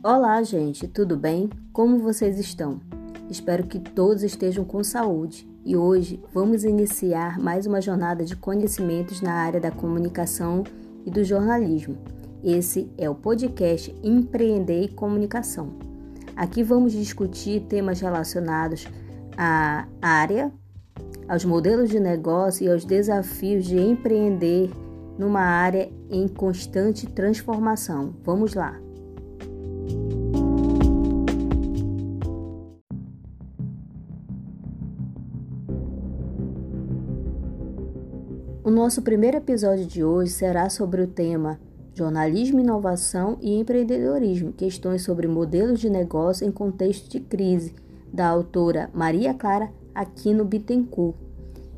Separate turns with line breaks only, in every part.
Olá, gente, tudo bem? Como vocês estão? Espero que todos estejam com saúde e hoje vamos iniciar mais uma jornada de conhecimentos na área da comunicação e do jornalismo. Esse é o podcast Empreender e Comunicação. Aqui vamos discutir temas relacionados à área, aos modelos de negócio e aos desafios de empreender numa área em constante transformação. Vamos lá! Nosso primeiro episódio de hoje será sobre o tema Jornalismo, Inovação e Empreendedorismo questões sobre modelos de negócio em contexto de crise, da autora Maria Clara Aquino Bittencourt,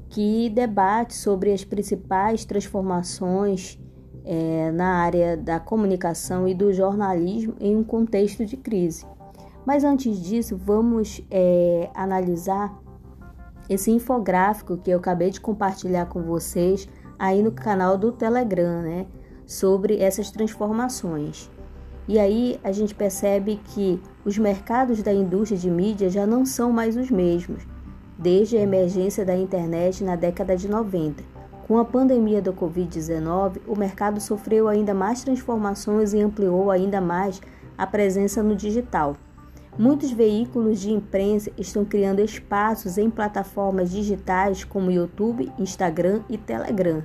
que debate sobre as principais transformações é, na área da comunicação e do jornalismo em um contexto de crise. Mas antes disso, vamos é, analisar esse infográfico que eu acabei de compartilhar com vocês aí no canal do Telegram, né, sobre essas transformações. E aí a gente percebe que os mercados da indústria de mídia já não são mais os mesmos, desde a emergência da internet na década de 90. Com a pandemia do Covid-19, o mercado sofreu ainda mais transformações e ampliou ainda mais a presença no digital. Muitos veículos de imprensa estão criando espaços em plataformas digitais como YouTube, Instagram e Telegram.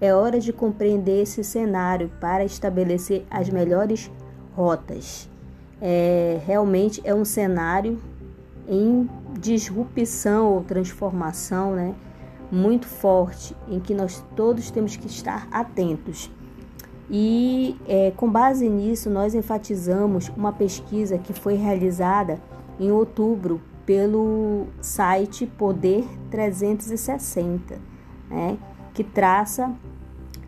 É hora de compreender esse cenário para estabelecer as melhores rotas. É, realmente é um cenário em disrupção ou transformação né, muito forte, em que nós todos temos que estar atentos. E é, com base nisso, nós enfatizamos uma pesquisa que foi realizada em outubro pelo site Poder 360, né, que traça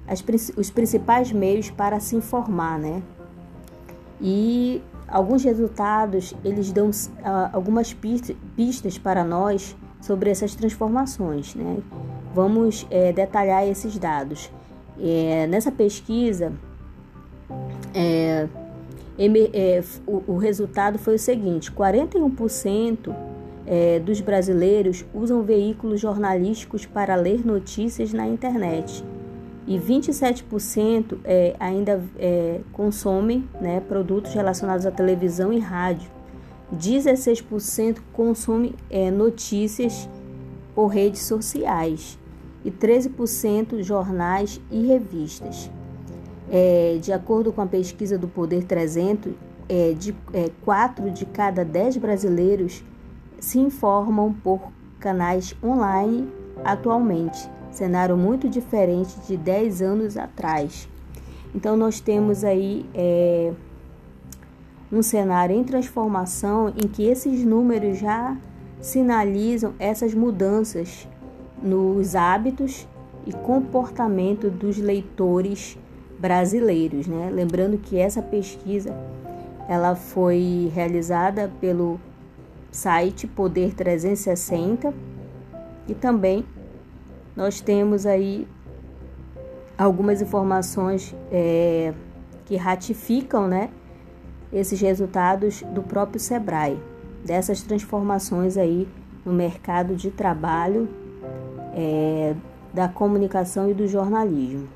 as, os principais meios para se informar, né? E alguns resultados eles dão algumas pistas, pistas para nós sobre essas transformações, né? Vamos é, detalhar esses dados. É, nessa pesquisa, é, é, o, o, resultado foi o seguinte: 41% é, dos brasileiros usam veículos jornalísticos para ler notícias na internet e 27% é, ainda é, consomem né, produtos relacionados à televisão e rádio. 16% consomem notícias por redes sociais e 13% jornais e revistas. É, de acordo com a pesquisa do Poder 300, é, de, é, 4 de cada 10 brasileiros se informam por canais online atualmente, cenário muito diferente de 10 anos atrás. Então, nós temos aí é, um cenário em transformação em que esses números já sinalizam essas mudanças nos hábitos e comportamento dos leitores brasileiros, né? Lembrando que essa pesquisa ela foi realizada pelo site Poder 360 e também nós temos aí algumas informações é, que ratificam, né, esses resultados do próprio Sebrae dessas transformações aí no mercado de trabalho é, da comunicação e do jornalismo.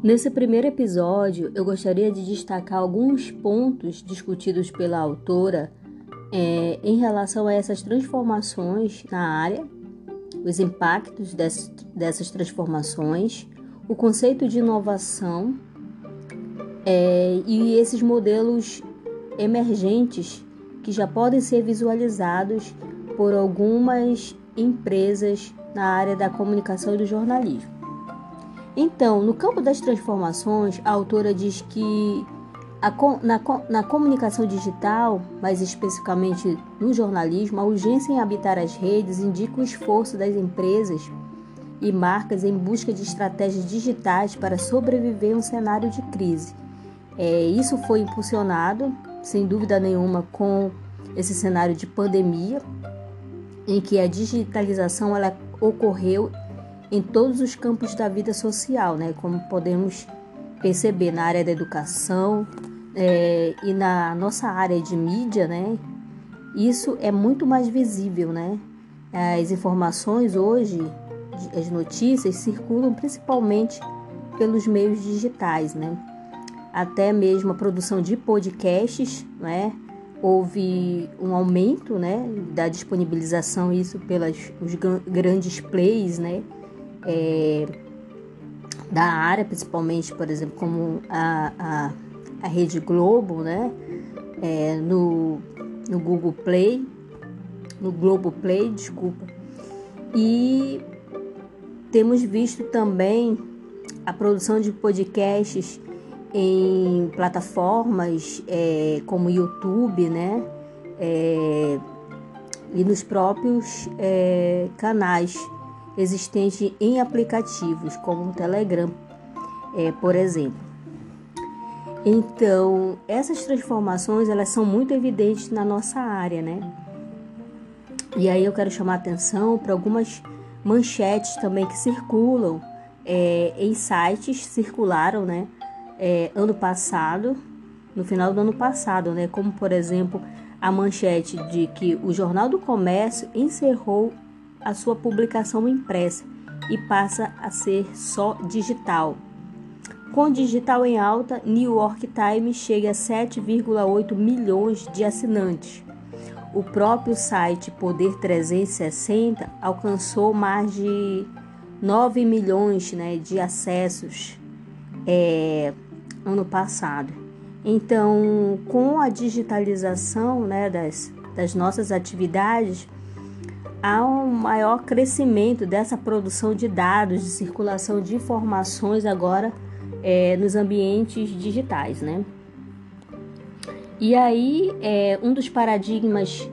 Nesse primeiro episódio, eu gostaria de destacar alguns pontos discutidos pela autora é, em relação a essas transformações na área, os impactos dessas, dessas transformações, o conceito de inovação é, e esses modelos emergentes que já podem ser visualizados por algumas empresas na área da comunicação e do jornalismo. Então, no campo das transformações, a autora diz que a, na, na comunicação digital, mais especificamente no jornalismo, a urgência em habitar as redes indica o esforço das empresas e marcas em busca de estratégias digitais para sobreviver a um cenário de crise. É, isso foi impulsionado, sem dúvida nenhuma, com esse cenário de pandemia, em que a digitalização ela ocorreu em todos os campos da vida social, né? Como podemos perceber na área da educação é, e na nossa área de mídia, né? Isso é muito mais visível, né? As informações hoje, as notícias circulam principalmente pelos meios digitais, né? Até mesmo a produção de podcasts, né? Houve um aumento, né, da disponibilização isso pelas os grandes plays, né? É, da área, principalmente, por exemplo, como a, a, a Rede Globo, né? É, no, no Google Play, no Globo Play, desculpa. E temos visto também a produção de podcasts em plataformas é, como YouTube, né? É, e nos próprios é, canais existentes em aplicativos como o Telegram, é, por exemplo. Então, essas transformações elas são muito evidentes na nossa área, né? E aí eu quero chamar atenção para algumas manchetes também que circulam é, em sites, circularam, né? É, ano passado, no final do ano passado, né? Como por exemplo a manchete de que o Jornal do Comércio encerrou a sua publicação impressa e passa a ser só digital. Com digital em alta, New York Times chega a 7,8 milhões de assinantes. O próprio site Poder 360 alcançou mais de 9 milhões né, de acessos é, ano passado. Então, com a digitalização né, das, das nossas atividades, há um maior crescimento dessa produção de dados, de circulação de informações agora é, nos ambientes digitais, né? E aí, é, um dos paradigmas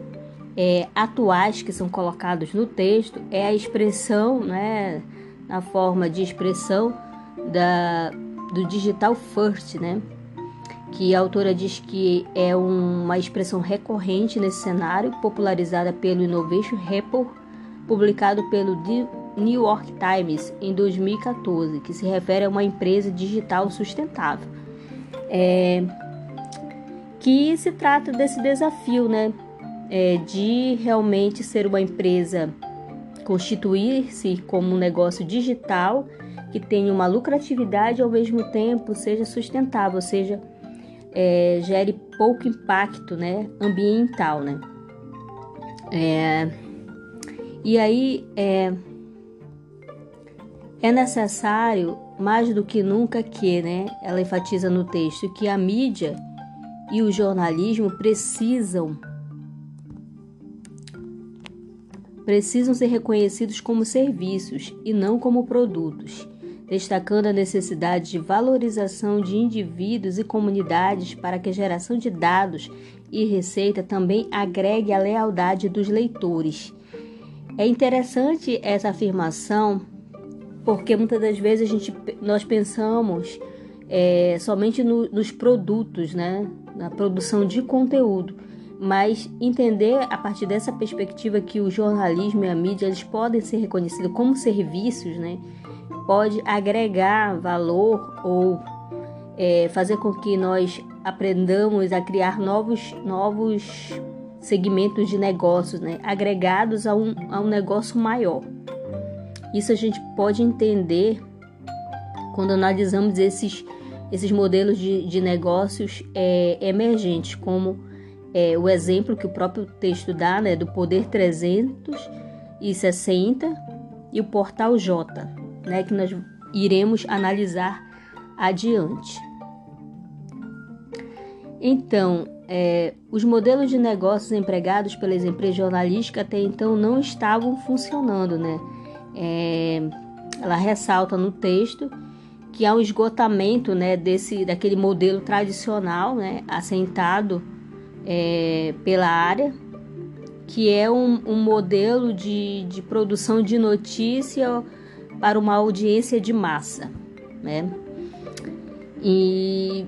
é, atuais que são colocados no texto é a expressão, né, na forma de expressão da, do digital first, né? Que a autora diz que é uma expressão recorrente nesse cenário, popularizada pelo Innovation Report, publicado pelo New York Times em 2014, que se refere a uma empresa digital sustentável. É, que se trata desse desafio, né, é, de realmente ser uma empresa constituir-se como um negócio digital que tenha uma lucratividade e ao mesmo tempo seja sustentável, ou seja, é, gere pouco impacto, né, ambiental, né. É, e aí é, é necessário mais do que nunca que, né, ela enfatiza no texto que a mídia e o jornalismo precisam precisam ser reconhecidos como serviços e não como produtos, destacando a necessidade de valorização de indivíduos e comunidades para que a geração de dados e receita também agregue a lealdade dos leitores. É interessante essa afirmação porque muitas das vezes a gente, nós pensamos é, somente no, nos produtos, né? Na produção de conteúdo, mas entender a partir dessa perspectiva que o jornalismo e a mídia eles podem ser reconhecidos como serviços, né? pode agregar valor ou é, fazer com que nós aprendamos a criar novos, novos segmentos de negócios, né? agregados a um, a um negócio maior. Isso a gente pode entender quando analisamos esses esses modelos de, de negócios é, emergentes, como é, o exemplo que o próprio texto dá né, do Poder 360 e o Portal J, né, que nós iremos analisar adiante. Então, é, os modelos de negócios empregados pelas empresas jornalísticas até então não estavam funcionando, né? É, ela ressalta no texto que há um esgotamento né, desse, daquele modelo tradicional, né, assentado é, pela área, que é um, um modelo de, de produção de notícia para uma audiência de massa, né? E,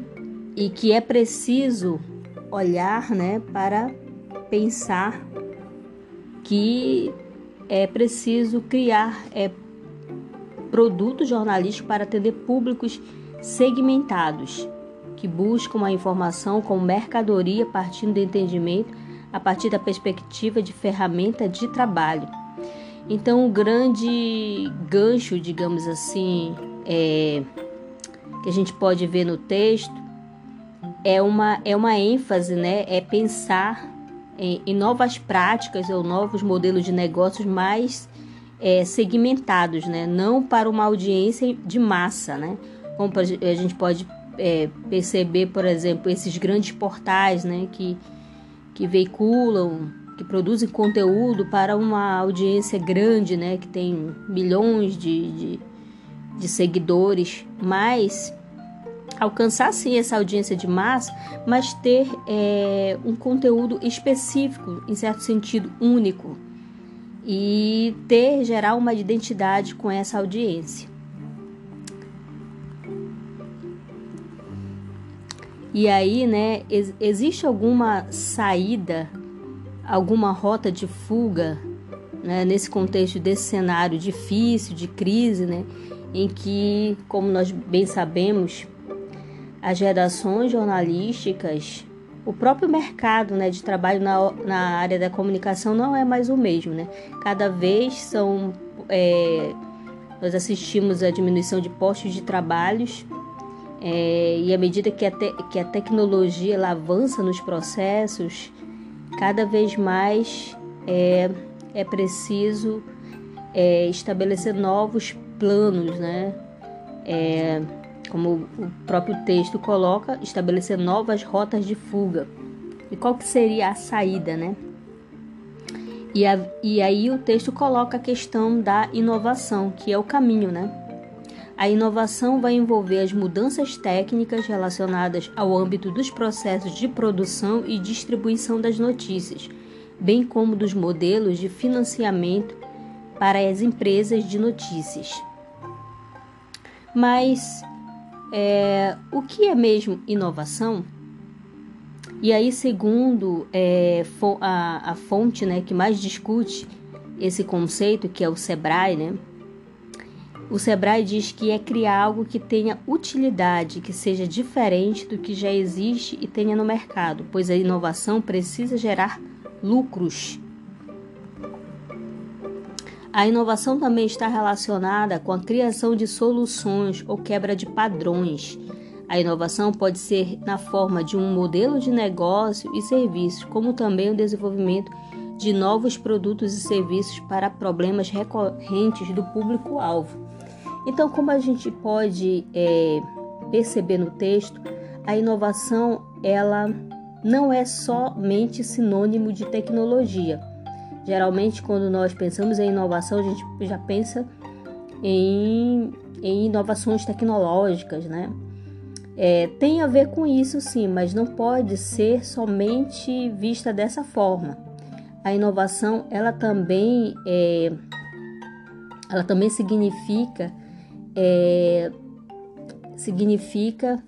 e que é preciso olhar, né, para pensar que é preciso criar é, produtos jornalísticos para atender públicos segmentados que buscam a informação como mercadoria partindo do entendimento a partir da perspectiva de ferramenta de trabalho. Então, o grande gancho, digamos assim, é, que a gente pode ver no texto é uma, é uma ênfase, né? É pensar em, em novas práticas ou novos modelos de negócios mais é, segmentados, né? Não para uma audiência de massa, né? Como a gente pode é, perceber, por exemplo, esses grandes portais, né? Que, que veiculam, que produzem conteúdo para uma audiência grande, né? Que tem milhões de, de, de seguidores, mas alcançar sim essa audiência de massa, mas ter é, um conteúdo específico, em certo sentido único, e ter gerar uma identidade com essa audiência. E aí, né, ex existe alguma saída, alguma rota de fuga, né, nesse contexto desse cenário difícil, de crise, né, em que, como nós bem sabemos, as redações jornalísticas, o próprio mercado né, de trabalho na, na área da comunicação não é mais o mesmo. Né? Cada vez são. É, nós assistimos a diminuição de postos de trabalhos é, e à medida que a, te, que a tecnologia ela avança nos processos, cada vez mais é, é preciso é, estabelecer novos planos, né? É, como o próprio texto coloca, estabelecer novas rotas de fuga. E qual que seria a saída, né? E, a, e aí o texto coloca a questão da inovação, que é o caminho, né? A inovação vai envolver as mudanças técnicas relacionadas ao âmbito dos processos de produção e distribuição das notícias, bem como dos modelos de financiamento para as empresas de notícias. Mas é, o que é mesmo inovação? E aí, segundo é, a, a fonte né, que mais discute esse conceito, que é o Sebrae, né? O Sebrae diz que é criar algo que tenha utilidade, que seja diferente do que já existe e tenha no mercado, pois a inovação precisa gerar lucros. A inovação também está relacionada com a criação de soluções ou quebra de padrões. A inovação pode ser na forma de um modelo de negócio e serviços, como também o desenvolvimento de novos produtos e serviços para problemas recorrentes do público-alvo. Então, como a gente pode é, perceber no texto, a inovação ela não é somente sinônimo de tecnologia Geralmente, quando nós pensamos em inovação, a gente já pensa em, em inovações tecnológicas, né? É, tem a ver com isso, sim, mas não pode ser somente vista dessa forma. A inovação, ela também, é, ela também significa, é, significa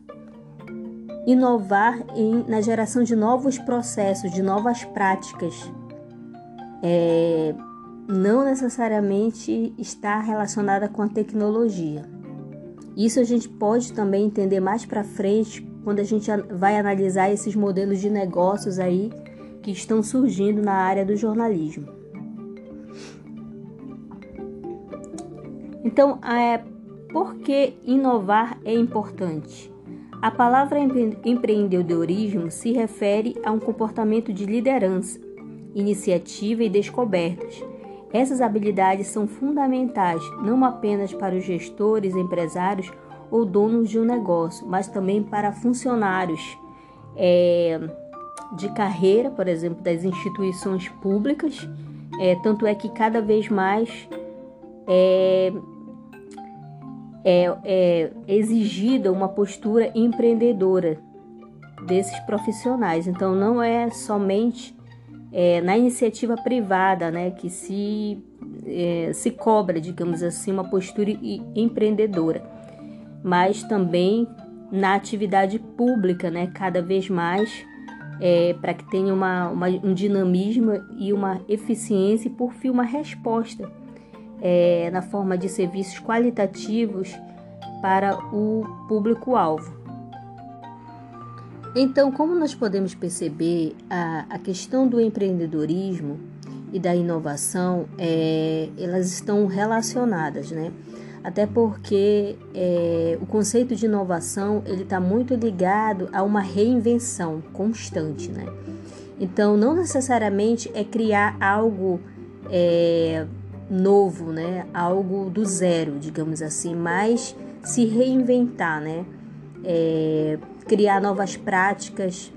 inovar em, na geração de novos processos, de novas práticas é, não necessariamente está relacionada com a tecnologia. Isso a gente pode também entender mais para frente quando a gente vai analisar esses modelos de negócios aí que estão surgindo na área do jornalismo. Então, é, por que inovar é importante? A palavra empreendedorismo se refere a um comportamento de liderança iniciativa e descobertas. Essas habilidades são fundamentais não apenas para os gestores, empresários ou donos de um negócio, mas também para funcionários é, de carreira, por exemplo, das instituições públicas. É, tanto é que cada vez mais é, é, é exigida uma postura empreendedora desses profissionais. Então, não é somente é, na iniciativa privada, né, que se, é, se cobra, digamos assim, uma postura empreendedora, mas também na atividade pública, né, cada vez mais é, para que tenha uma, uma, um dinamismo e uma eficiência e, por fim, uma resposta é, na forma de serviços qualitativos para o público-alvo. Então, como nós podemos perceber, a, a questão do empreendedorismo e da inovação, é, elas estão relacionadas, né? Até porque é, o conceito de inovação ele está muito ligado a uma reinvenção constante, né? Então, não necessariamente é criar algo é, novo, né? Algo do zero, digamos assim, mas se reinventar, né? É, criar novas práticas,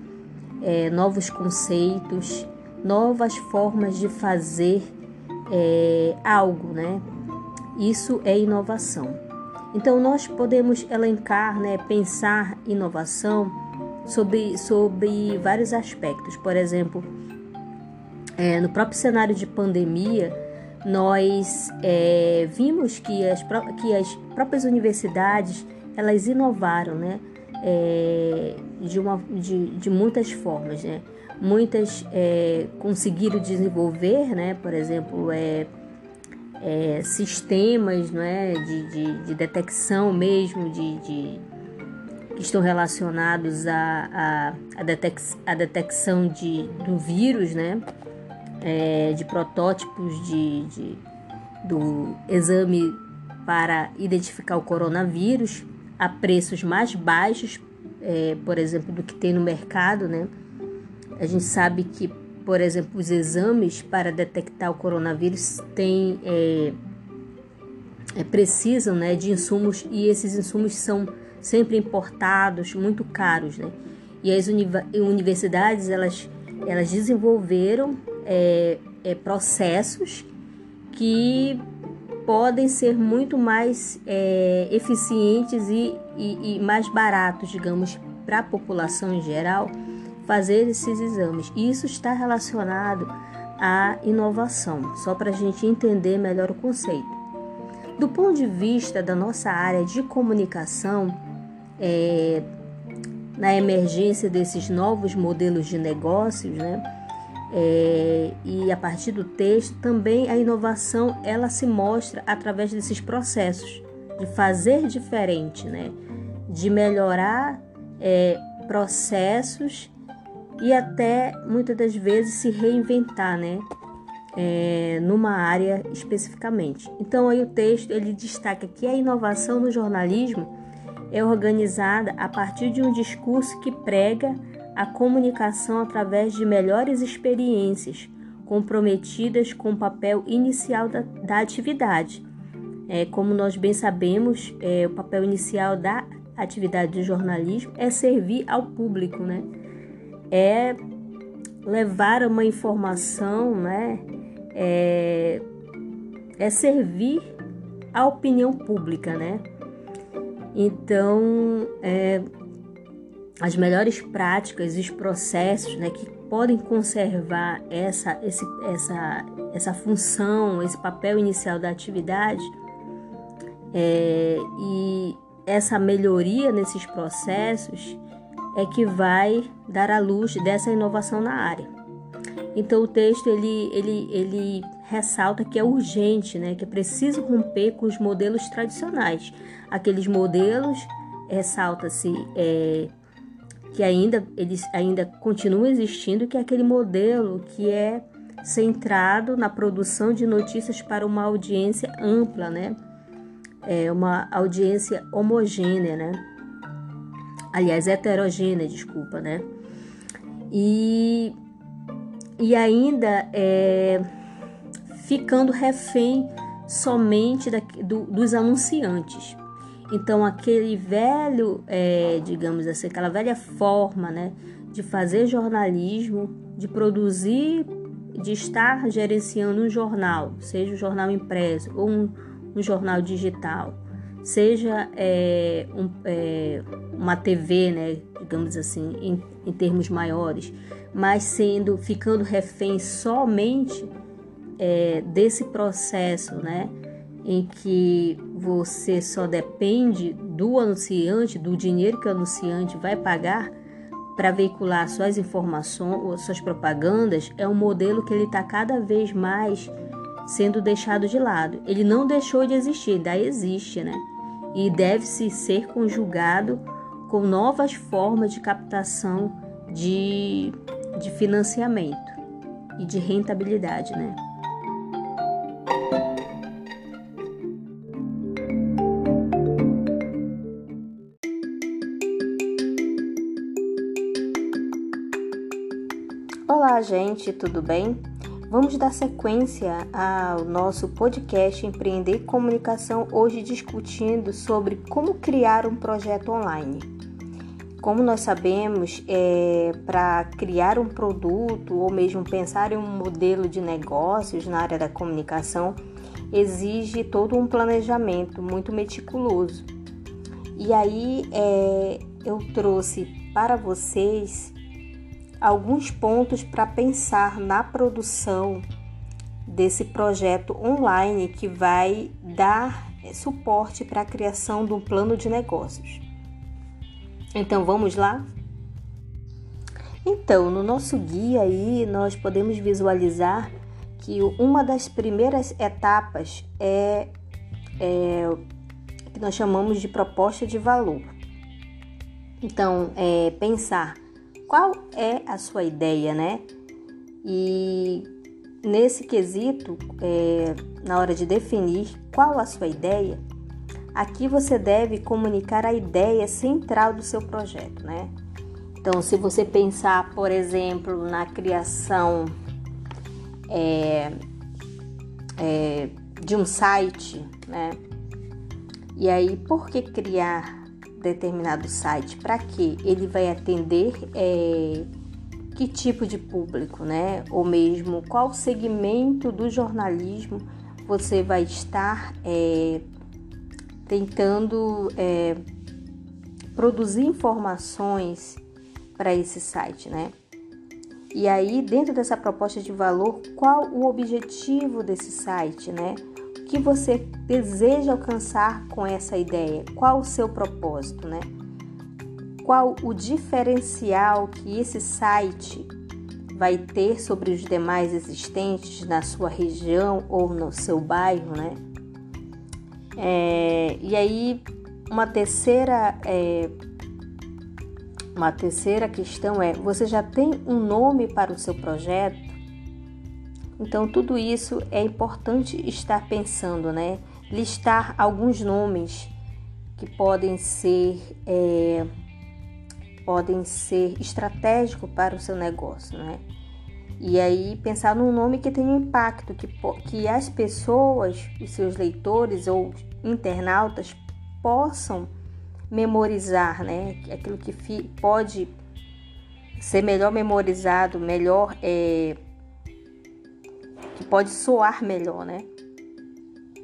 é, novos conceitos, novas formas de fazer é, algo, né? Isso é inovação. Então nós podemos elencar, né, pensar inovação sobre, sobre vários aspectos. Por exemplo, é, no próprio cenário de pandemia, nós é, vimos que as, que as próprias universidades elas inovaram, né? É, de, uma, de, de muitas formas, né? Muitas é, conseguiram desenvolver, né? Por exemplo, é, é, sistemas né? de, de, de, detecção mesmo, de, de, que estão relacionados à a, a, a, detec, a detecção de, do vírus, né? é, de protótipos de, de, do exame para identificar o coronavírus a preços mais baixos, é, por exemplo, do que tem no mercado, né? A gente sabe que, por exemplo, os exames para detectar o coronavírus têm, é, é, precisam né, de insumos e esses insumos são sempre importados, muito caros, né? E as universidades, elas, elas desenvolveram é, é, processos que podem ser muito mais é, eficientes e, e, e, mais baratos, digamos, para a população em geral fazer esses exames. Isso está relacionado à inovação, só para a gente entender melhor o conceito. Do ponto de vista da nossa área de comunicação, é, na emergência desses novos modelos de negócios, né? É, e a partir do texto também a inovação ela se mostra através desses processos de fazer diferente, né? de melhorar é, processos e até muitas das vezes se reinventar, né? É, numa área especificamente. Então aí o texto ele destaca que a inovação no jornalismo é organizada a partir de um discurso que prega a comunicação através de melhores experiências, comprometidas com o papel inicial da, da atividade. É, como nós bem sabemos, é, o papel inicial da atividade do jornalismo é servir ao público, né? É levar uma informação, né? É, é servir à opinião pública, né? Então, é, as melhores práticas os processos né, que podem conservar essa, esse, essa, essa função, esse papel inicial da atividade é, e essa melhoria nesses processos é que vai dar a luz dessa inovação na área. Então o texto ele, ele, ele ressalta que é urgente, né, que é preciso romper com os modelos tradicionais. Aqueles modelos ressalta-se é, que ainda eles ainda continuam existindo, que é aquele modelo que é centrado na produção de notícias para uma audiência ampla, né? É uma audiência homogênea, né? Aliás, heterogênea, desculpa, né? E, e ainda é, ficando refém somente da, do, dos anunciantes. Então, aquele velho, é, digamos assim, aquela velha forma né, de fazer jornalismo, de produzir, de estar gerenciando um jornal, seja um jornal impresso ou um, um jornal digital, seja é, um, é, uma TV, né, digamos assim, em, em termos maiores, mas sendo, ficando refém somente é, desse processo, né? Em que você só depende do anunciante, do dinheiro que o anunciante vai pagar para veicular suas informações suas propagandas é um modelo que ele está cada vez mais sendo deixado de lado. Ele não deixou de existir, ainda existe, né? E deve-se ser conjugado com novas formas de captação de, de financiamento e de rentabilidade, né? Olá, gente, tudo bem? Vamos dar sequência ao nosso podcast Empreender Comunicação, hoje discutindo sobre como criar um projeto online. Como nós sabemos, é, para criar um produto ou mesmo pensar em um modelo de negócios na área da comunicação, exige todo um planejamento muito meticuloso. E aí é, eu trouxe para vocês alguns pontos para pensar na produção desse projeto online que vai dar suporte para a criação de um plano de negócios. Então vamos lá? Então, no nosso guia aí nós podemos visualizar que uma das primeiras etapas é, é que nós chamamos de proposta de valor. Então, é pensar qual é a sua ideia, né? E nesse quesito, é, na hora de definir qual a sua ideia, aqui você deve comunicar a ideia central do seu projeto, né? Então, se você pensar, por exemplo, na criação é, é, de um site, né? E aí, por que criar determinado site, para que ele vai atender é, que tipo de público, né? Ou mesmo qual segmento do jornalismo você vai estar é, tentando é, produzir informações para esse site, né? E aí, dentro dessa proposta de valor, qual o objetivo desse site, né? Que você deseja alcançar com essa ideia? Qual o seu propósito, né? Qual o diferencial que esse site vai ter sobre os demais existentes na sua região ou no seu bairro, né? É, e aí, uma terceira, é, uma terceira questão é: você já tem um nome para o seu projeto? Então, tudo isso é importante estar pensando, né? Listar alguns nomes que podem ser, é, podem ser estratégicos para o seu negócio, né? E aí pensar num nome que tenha impacto, que, que as pessoas, os seus leitores ou internautas possam memorizar, né? Aquilo que pode ser melhor memorizado, melhor é, que pode soar melhor, né?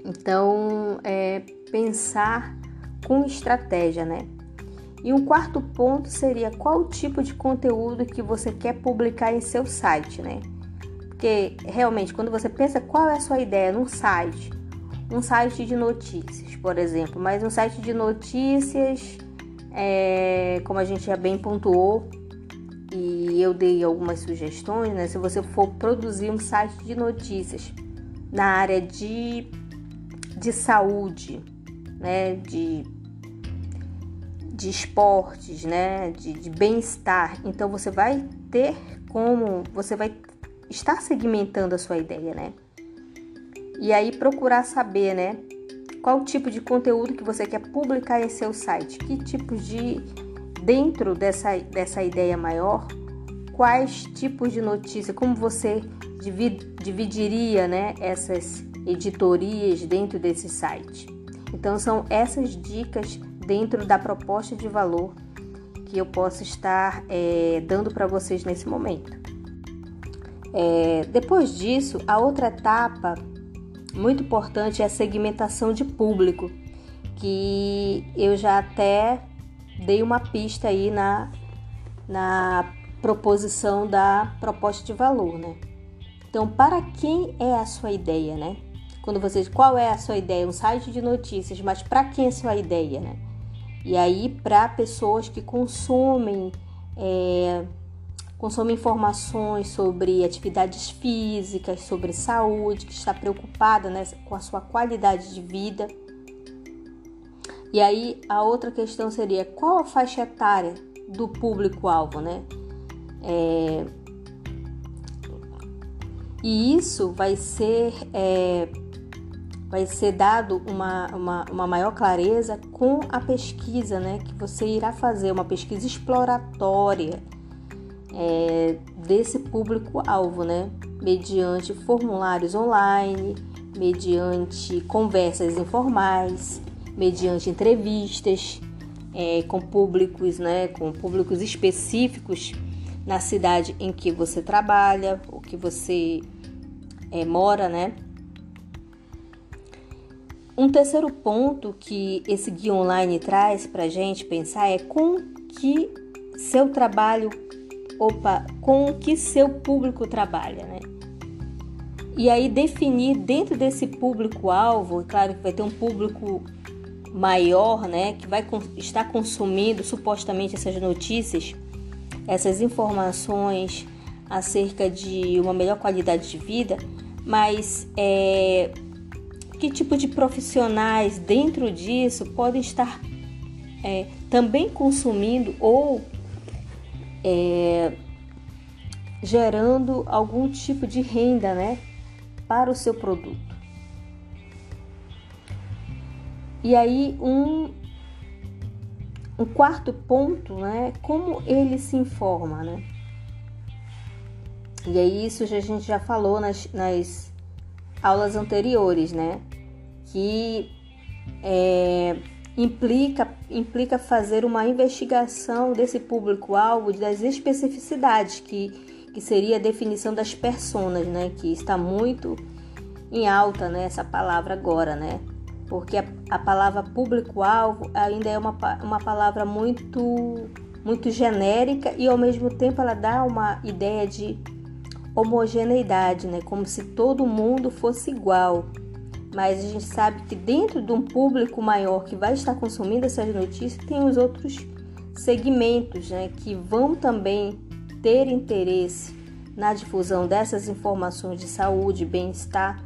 Então, é pensar com estratégia, né? E um quarto ponto seria qual tipo de conteúdo que você quer publicar em seu site, né? Porque realmente, quando você pensa qual é a sua ideia num site, um site de notícias, por exemplo, mas um site de notícias, é, como a gente já bem pontuou, e eu dei algumas sugestões, né? Se você for produzir um site de notícias na área de, de saúde, né? De, de esportes, né? De, de bem-estar, então você vai ter como você vai estar segmentando a sua ideia, né? E aí procurar saber, né? Qual tipo de conteúdo que você quer publicar em seu site, que tipos de dentro dessa, dessa ideia maior, quais tipos de notícia, como você dividiria né, essas editorias dentro desse site. Então, são essas dicas dentro da proposta de valor que eu posso estar é, dando para vocês nesse momento. É, depois disso, a outra etapa muito importante é a segmentação de público, que eu já até dei uma pista aí na, na proposição da proposta de valor, né? Então, para quem é a sua ideia, né? Quando vocês, qual é a sua ideia? Um site de notícias, mas para quem é a sua ideia, né? E aí, para pessoas que consomem é, consome informações sobre atividades físicas, sobre saúde, que está preocupada né, com a sua qualidade de vida. E aí a outra questão seria qual a faixa etária do público-alvo, né? É, e isso vai ser é, vai ser dado uma, uma, uma, maior clareza com a pesquisa né, que você irá fazer, uma pesquisa exploratória é, desse público-alvo, né, mediante formulários online, mediante conversas informais, mediante entrevistas é, com públicos, né, com públicos específicos na cidade em que você trabalha, ou que você é, mora, né? Um terceiro ponto que esse guia online traz para a gente pensar é com que seu trabalho, opa, com que seu público trabalha, né? E aí definir dentro desse público-alvo, claro que vai ter um público maior, né, que vai estar consumindo supostamente essas notícias, essas informações acerca de uma melhor qualidade de vida, mas é, que tipo de profissionais dentro disso podem estar é, também consumindo ou é, gerando algum tipo de renda né, para o seu produto. E aí um, um quarto ponto, né, como ele se informa, né? E aí isso a gente já falou nas, nas aulas anteriores, né? Que é, implica, implica fazer uma investigação desse público-alvo, das especificidades, que, que seria a definição das personas, né? Que está muito em alta, né? Essa palavra agora, né? Porque a, a palavra público-alvo ainda é uma, uma palavra muito, muito genérica e ao mesmo tempo ela dá uma ideia de homogeneidade, né? Como se todo mundo fosse igual. Mas a gente sabe que dentro de um público maior que vai estar consumindo essas notícias, tem os outros segmentos, né? Que vão também ter interesse na difusão dessas informações de saúde, bem-estar,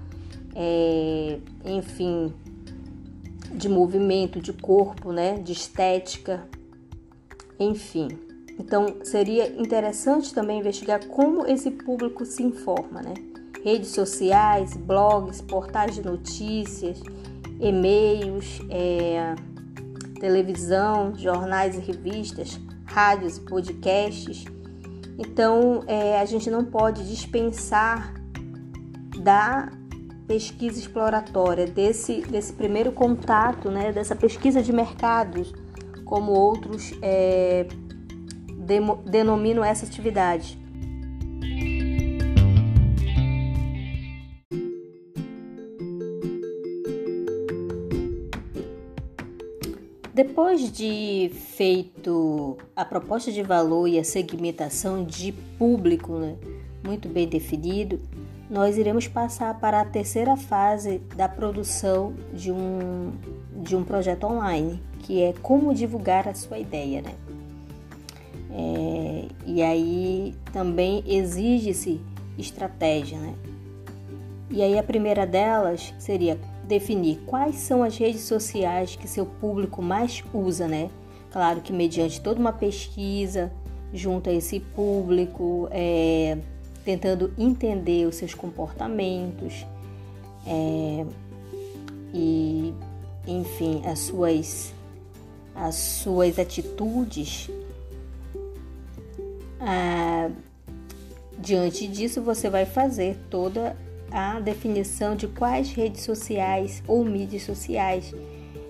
é, enfim, de movimento, de corpo, né? De estética, enfim. Então, seria interessante também investigar como esse público se informa, né? Redes sociais, blogs, portais de notícias, e-mails, é, televisão, jornais e revistas, rádios e podcasts. Então, é, a gente não pode dispensar da pesquisa exploratória, desse, desse primeiro contato, né, dessa pesquisa de mercados, como outros é, denomino essa atividade. Depois de feito a proposta de valor e a segmentação de público né, muito bem definido, nós iremos passar para a terceira fase da produção de um, de um projeto online, que é como divulgar a sua ideia. Né? É, e aí também exige-se estratégia, né? E aí a primeira delas seria definir quais são as redes sociais que seu público mais usa, né? Claro que mediante toda uma pesquisa junto a esse público, é, tentando entender os seus comportamentos é, e, enfim, as suas, as suas atitudes ah, diante disso, você vai fazer toda a definição de quais redes sociais ou mídias sociais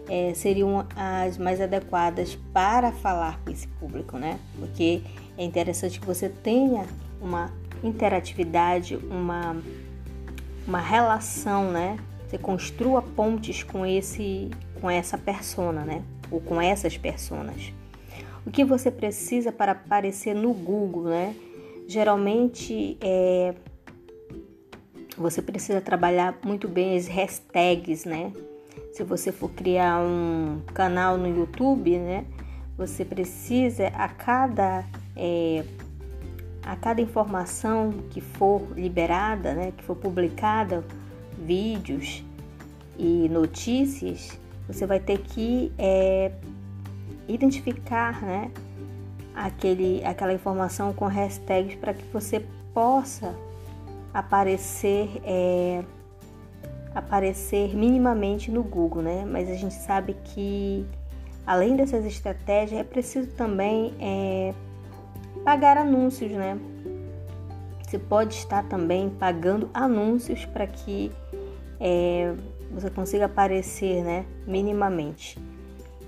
é, seriam as mais adequadas para falar com esse público, né? Porque é interessante que você tenha uma interatividade, uma, uma relação, né? Você construa pontes com esse, com essa persona, né? Ou com essas personas. O que você precisa para aparecer no Google, né? Geralmente é, você precisa trabalhar muito bem as hashtags, né? Se você for criar um canal no YouTube, né? Você precisa a cada é, a cada informação que for liberada, né, que for publicada, vídeos e notícias, você vai ter que é, identificar né, aquele, aquela informação com hashtags para que você possa aparecer é, aparecer minimamente no Google, né? Mas a gente sabe que além dessas estratégias é preciso também é, pagar anúncios, né? Você pode estar também pagando anúncios para que é, você consiga aparecer, né? Minimamente.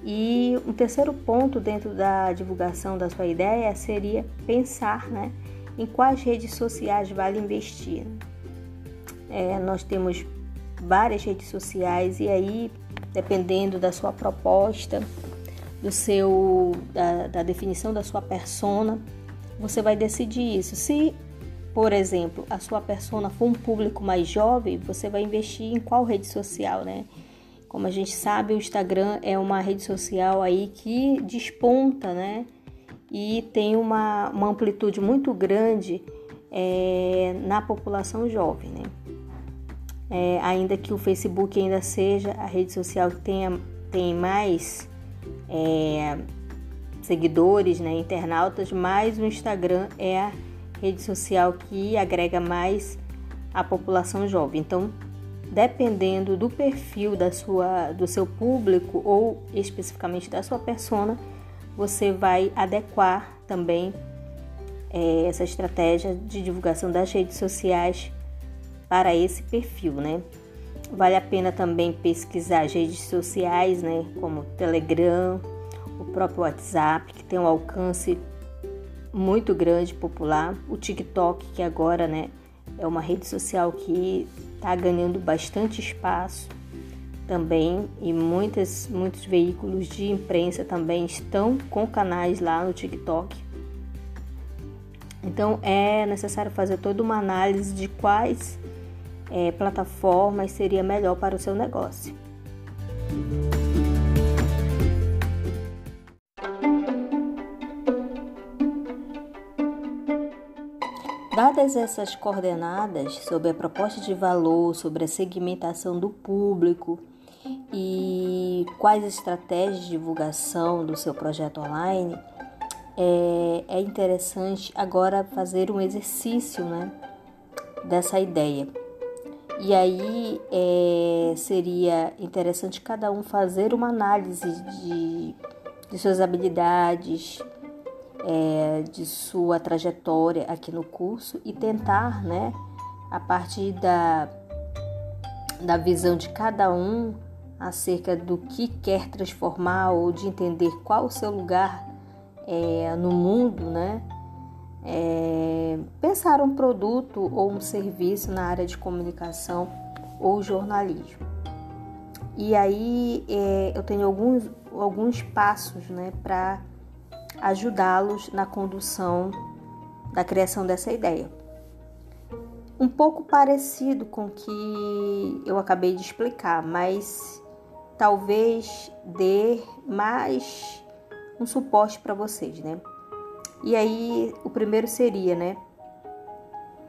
E um terceiro ponto dentro da divulgação da sua ideia seria pensar, né? Em quais redes sociais vale investir. É, nós temos várias redes sociais e aí, dependendo da sua proposta, do seu da, da definição da sua persona, você vai decidir isso. Se, por exemplo, a sua persona for um público mais jovem, você vai investir em qual rede social, né? Como a gente sabe, o Instagram é uma rede social aí que desponta, né? e tem uma, uma amplitude muito grande é, na população jovem, né? É, ainda que o Facebook ainda seja a rede social que tenha, tem mais é, seguidores, né, internautas, mas o Instagram é a rede social que agrega mais a população jovem. Então, dependendo do perfil da sua, do seu público ou especificamente da sua persona, você vai adequar também é, essa estratégia de divulgação das redes sociais para esse perfil, né? Vale a pena também pesquisar as redes sociais, né, como Telegram, o próprio WhatsApp, que tem um alcance muito grande, popular, o TikTok, que agora, né, é uma rede social que está ganhando bastante espaço também e muitas, muitos veículos de imprensa também estão com canais lá no TikTok. Então é necessário fazer toda uma análise de quais é, plataformas seria melhor para o seu negócio. Dadas essas coordenadas sobre a proposta de valor, sobre a segmentação do público, e quais estratégias de divulgação do seu projeto online, é, é interessante agora fazer um exercício né, dessa ideia. E aí é, seria interessante cada um fazer uma análise de, de suas habilidades, é, de sua trajetória aqui no curso e tentar, né, a partir da, da visão de cada um, acerca do que quer transformar ou de entender qual o seu lugar é, no mundo, né? É, pensar um produto ou um serviço na área de comunicação ou jornalismo. E aí é, eu tenho alguns, alguns passos né, para ajudá-los na condução da criação dessa ideia. Um pouco parecido com o que eu acabei de explicar, mas talvez dê mais um suporte para vocês, né? E aí, o primeiro seria, né?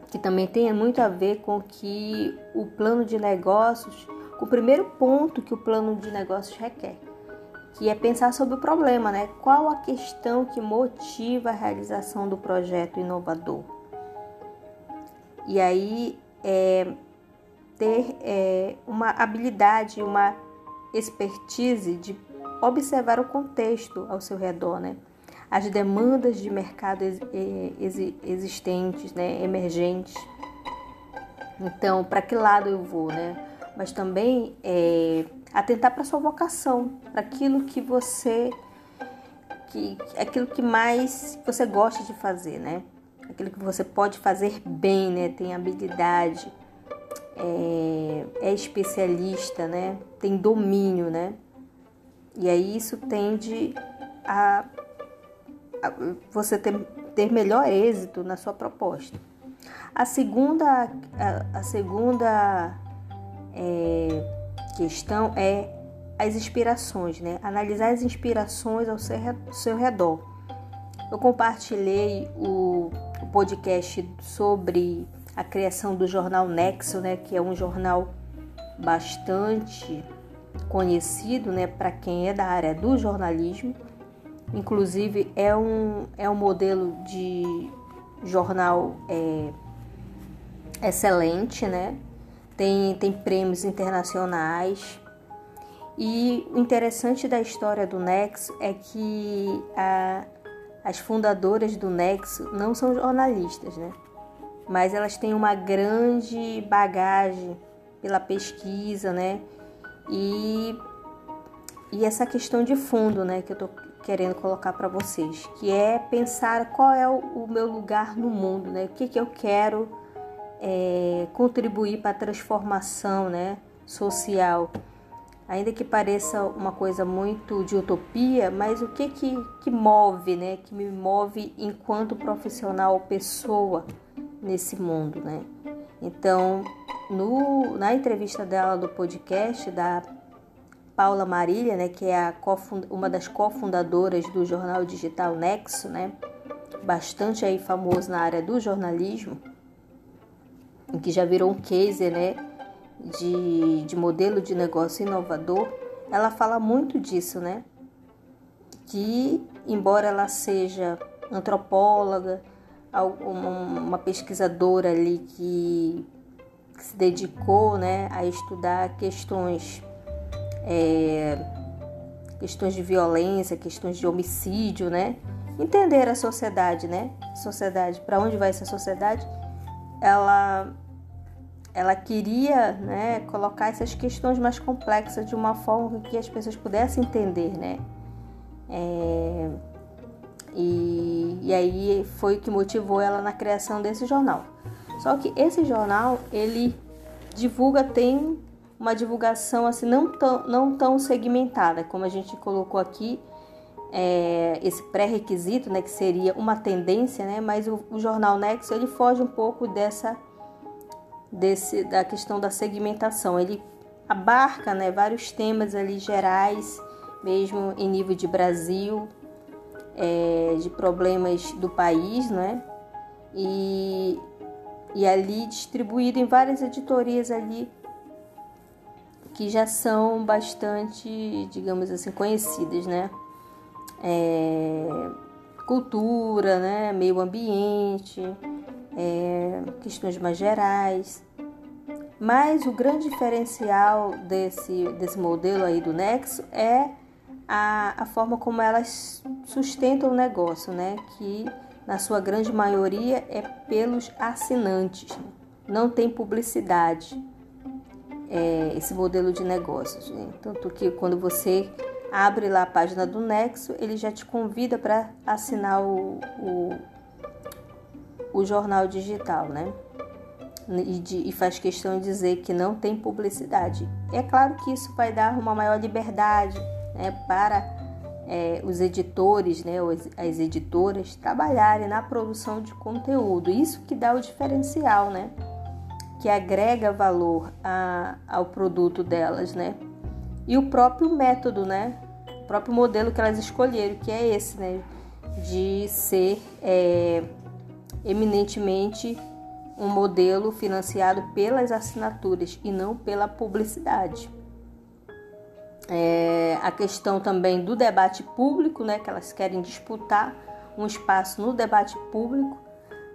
Que também tem muito a ver com que o plano de negócios, o primeiro ponto que o plano de negócios requer, que é pensar sobre o problema, né? Qual a questão que motiva a realização do projeto inovador? E aí, é, ter é, uma habilidade, uma expertise de observar o contexto ao seu redor, né? As demandas de mercado existentes, né? emergentes. Então, para que lado eu vou, né? Mas também é, atentar para sua vocação, para aquilo que você, que aquilo que mais você gosta de fazer, né? Aquilo que você pode fazer bem, né? Tem habilidade é, é especialista, né? Tem domínio, né? E aí isso tende a, a você ter, ter melhor êxito na sua proposta. A segunda, a, a segunda é, questão é as inspirações, né? Analisar as inspirações ao seu, redor. Eu compartilhei o, o podcast sobre a criação do jornal Nexo, né, que é um jornal bastante conhecido, né, para quem é da área do jornalismo. Inclusive é um, é um modelo de jornal é, excelente, né? Tem, tem prêmios internacionais. E o interessante da história do Nexo é que a, as fundadoras do Nexo não são jornalistas, né? Mas elas têm uma grande bagagem pela pesquisa, né? E, e essa questão de fundo, né, que eu tô querendo colocar para vocês, que é pensar qual é o, o, meu lugar no mundo, né? O que, que eu quero é, contribuir para a transformação, né, social. Ainda que pareça uma coisa muito de utopia, mas o que que, que move, né? Que me move enquanto profissional, pessoa nesse mundo, né? Então, no, na entrevista dela do podcast da Paula Marília, né, que é uma das cofundadoras do jornal digital Nexo, né, bastante aí famoso na área do jornalismo, que já virou um case, né, de, de modelo de negócio inovador, ela fala muito disso, né, que embora ela seja antropóloga, uma pesquisadora ali que se dedicou né, a estudar questões, é, questões de violência, questões de homicídio, né? Entender a sociedade, né? Sociedade, para onde vai essa sociedade? Ela, ela queria, né, colocar essas questões mais complexas de uma forma que as pessoas pudessem entender, né? É, e, e aí foi o que motivou ela na criação desse jornal. Só que esse jornal, ele divulga, tem uma divulgação assim não tão, não tão segmentada, como a gente colocou aqui, é, esse pré-requisito, né, que seria uma tendência, né, mas o, o, jornal Nexo ele foge um pouco dessa desse da questão da segmentação. Ele abarca, né, vários temas ali gerais, mesmo em nível de Brasil, é, de problemas do país, né, e e ali distribuído em várias editorias ali que já são bastante, digamos assim, conhecidas, né? É, cultura, né? Meio ambiente, é, questões mais gerais. Mas o grande diferencial desse, desse modelo aí do Nexo é a, a forma como elas sustentam o negócio, né? Que na sua grande maioria, é pelos assinantes. Não tem publicidade é, esse modelo de negócios. Né? Tanto que quando você abre lá a página do Nexo, ele já te convida para assinar o, o, o, jornal digital, né? E, de, e faz questão de dizer que não tem publicidade. É claro que isso vai dar uma maior liberdade né, para é, os editores, né, as editoras trabalharem na produção de conteúdo. Isso que dá o diferencial, né? Que agrega valor a, ao produto delas, né? E o próprio método, né? Próprio modelo que elas escolheram, que é esse, né? De ser é, eminentemente um modelo financiado pelas assinaturas e não pela publicidade. É, a questão também do debate público, né, que elas querem disputar um espaço no debate público,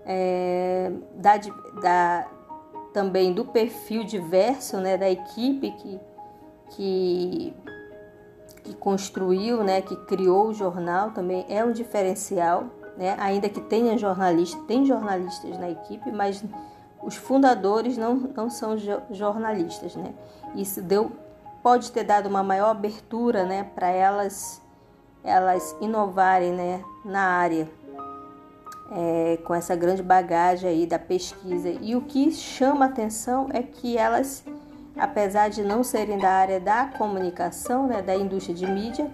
é, da, da, também do perfil diverso né, da equipe que, que, que construiu, né, que criou o jornal, também é um diferencial, né, ainda que tenha jornalistas, tem jornalistas na equipe, mas os fundadores não, não são jornalistas. Né? Isso deu pode ter dado uma maior abertura né, para elas, elas inovarem né, na área, é, com essa grande bagagem aí da pesquisa. E o que chama atenção é que elas, apesar de não serem da área da comunicação, né, da indústria de mídia,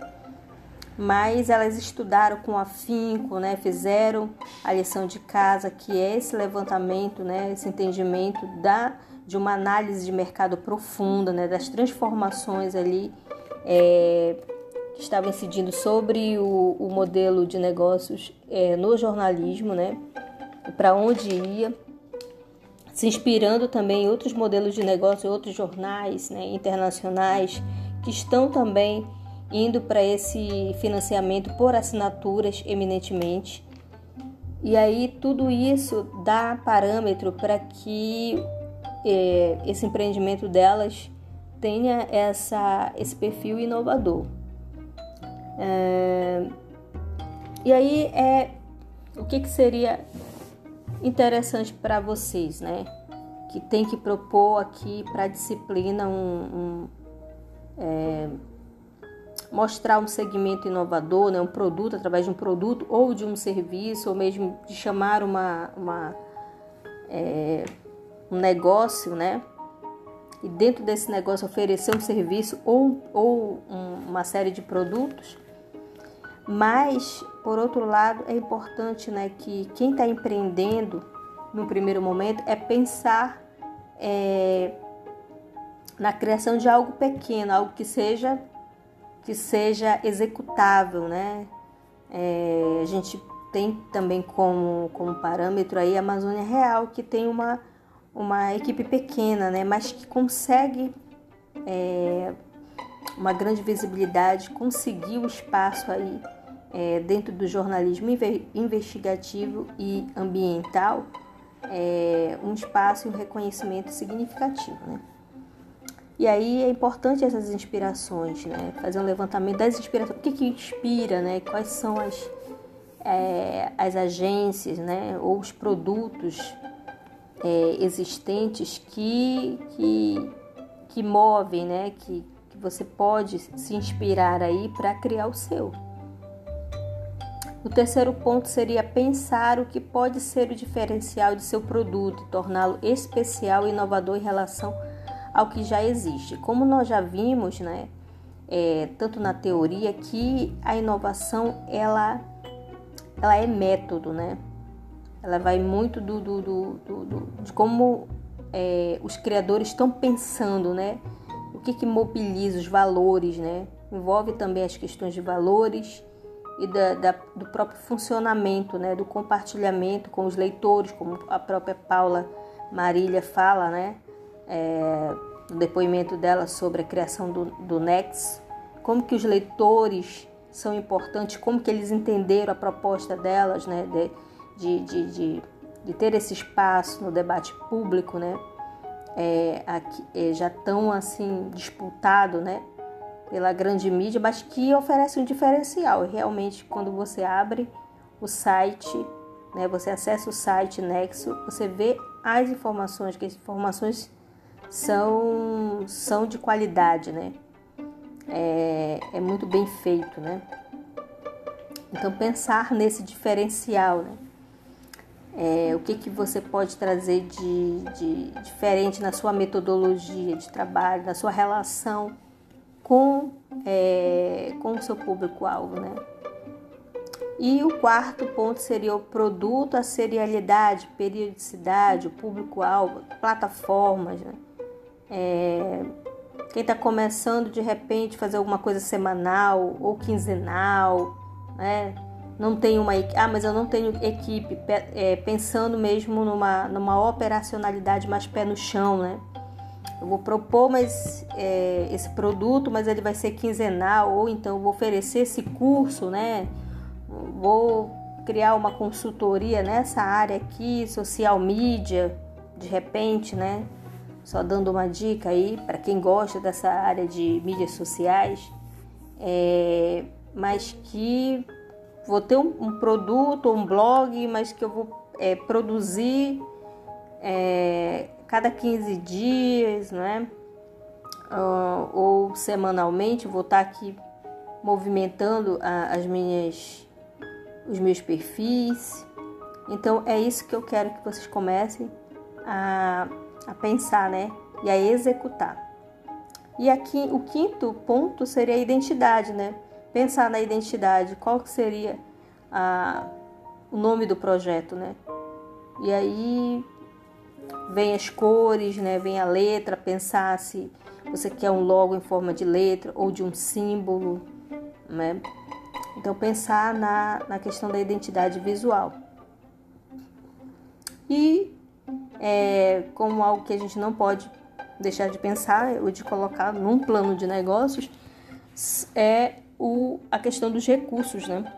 mas elas estudaram com afinco, né, fizeram a lição de casa, que é esse levantamento, né, esse entendimento da de uma análise de mercado profunda, né, das transformações ali é, que estava incidindo sobre o, o modelo de negócios é, no jornalismo, né? Para onde ia, se inspirando também em outros modelos de negócio, outros jornais né, internacionais que estão também indo para esse financiamento por assinaturas eminentemente. E aí tudo isso dá parâmetro para que é, esse empreendimento delas tenha essa, esse perfil inovador. É, e aí é o que, que seria interessante para vocês, né? Que tem que propor aqui para disciplina um, um é, mostrar um segmento inovador, né? um produto através de um produto ou de um serviço, ou mesmo de chamar uma, uma é, um negócio, né? E dentro desse negócio oferecer um serviço ou, ou um, uma série de produtos. Mas, por outro lado, é importante né, que quem está empreendendo no primeiro momento é pensar é, na criação de algo pequeno, algo que seja que seja executável, né? É, a gente tem também como, como parâmetro aí a Amazônia Real, que tem uma uma equipe pequena, né, mas que consegue é, uma grande visibilidade, conseguir o espaço aí é, dentro do jornalismo investigativo e ambiental, é, um espaço e um reconhecimento significativo. Né? E aí é importante essas inspirações, né? fazer um levantamento das inspirações, o que, que inspira, né? quais são as, é, as agências né? ou os produtos é, existentes que, que, que movem, né? Que, que você pode se inspirar aí para criar o seu. O terceiro ponto seria pensar o que pode ser o diferencial de seu produto e torná-lo especial e inovador em relação ao que já existe. Como nós já vimos, né, é, tanto na teoria, que a inovação ela, ela é método, né? Ela vai muito do, do, do, do de como é, os criadores estão pensando, né? O que, que mobiliza os valores, né? Envolve também as questões de valores e da, da, do próprio funcionamento, né? Do compartilhamento com os leitores, como a própria Paula Marília fala, né? É, no depoimento dela sobre a criação do, do Nex, como que os leitores são importantes, como que eles entenderam a proposta delas, né? De, de, de, de, ter esse espaço no debate público, né? É, aqui, é, já tão assim disputado, né? Pela grande mídia, mas que oferece um diferencial. Realmente, quando você abre o site, né? Você acessa o site Nexo, você vê as informações, que as informações são, são de qualidade, né? É, é muito bem feito, né? Então pensar nesse diferencial, né? É, o que, que você pode trazer de, de diferente na sua metodologia de trabalho, na sua relação com, é, com o seu público-alvo, né? E o quarto ponto seria o produto, a serialidade, periodicidade, o público-alvo, plataformas, né? É, quem está começando de repente fazer alguma coisa semanal ou quinzenal, né? não tenho uma ah, mas eu não tenho equipe é, pensando mesmo numa, numa operacionalidade mais pé no chão, né? Eu vou propor mas, é, esse produto, mas ele vai ser quinzenal, ou então vou oferecer esse curso, né? Vou criar uma consultoria nessa área aqui, social media, de repente, né? Só dando uma dica aí para quem gosta dessa área de mídias sociais, é, mas que vou ter um, um produto, um blog, mas que eu vou é, produzir é, cada 15 dias, né? Uh, ou semanalmente, vou estar aqui movimentando a, as minhas, os meus perfis. Então é isso que eu quero que vocês comecem a, a pensar, né? E a executar. E aqui o quinto ponto seria a identidade, né? pensar na identidade, qual seria a, o nome do projeto, né? E aí vem as cores, né? Vem a letra, pensar se você quer um logo em forma de letra ou de um símbolo, né? Então, pensar na, na questão da identidade visual. E é, como algo que a gente não pode deixar de pensar ou de colocar num plano de negócios é o, a questão dos recursos, né?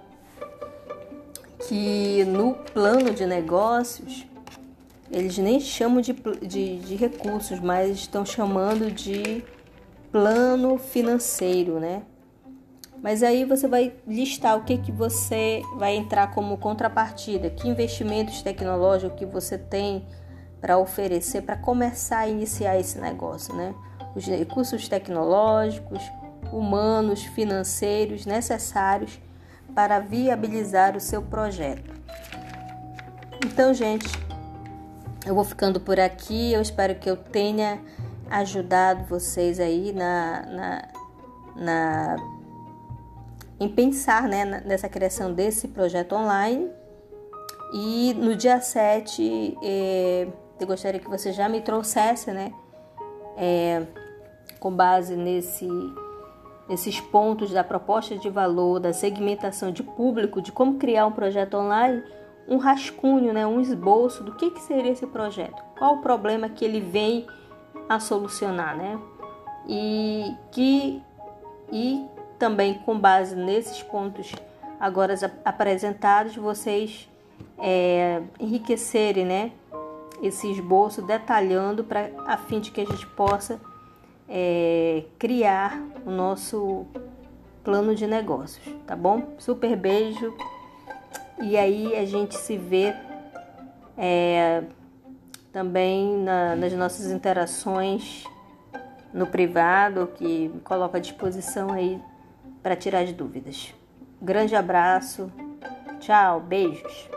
Que no plano de negócios eles nem chamam de, de, de recursos, mas estão chamando de plano financeiro, né? Mas aí você vai listar o que, que você vai entrar como contrapartida, que investimentos tecnológicos que você tem para oferecer para começar a iniciar esse negócio, né? Os recursos tecnológicos, humanos, financeiros necessários para viabilizar o seu projeto. Então, gente, eu vou ficando por aqui. Eu espero que eu tenha ajudado vocês aí na, na, na em pensar né, nessa criação desse projeto online. E no dia 7, eh, eu gostaria que você já me trouxesse, né, eh, com base nesse, nesses pontos da proposta de valor, da segmentação de público, de como criar um projeto online, um rascunho, né, um esboço do que, que seria esse projeto, qual o problema que ele vem a solucionar, né? E que e também com base nesses pontos agora apresentados, vocês é, enriquecerem, né? Esse esboço detalhando para a fim de que a gente possa é, criar o nosso plano de negócios, tá bom? Super beijo e aí a gente se vê é, também na, nas nossas interações no privado, que me coloca à disposição aí para tirar as dúvidas. Grande abraço, tchau, beijos.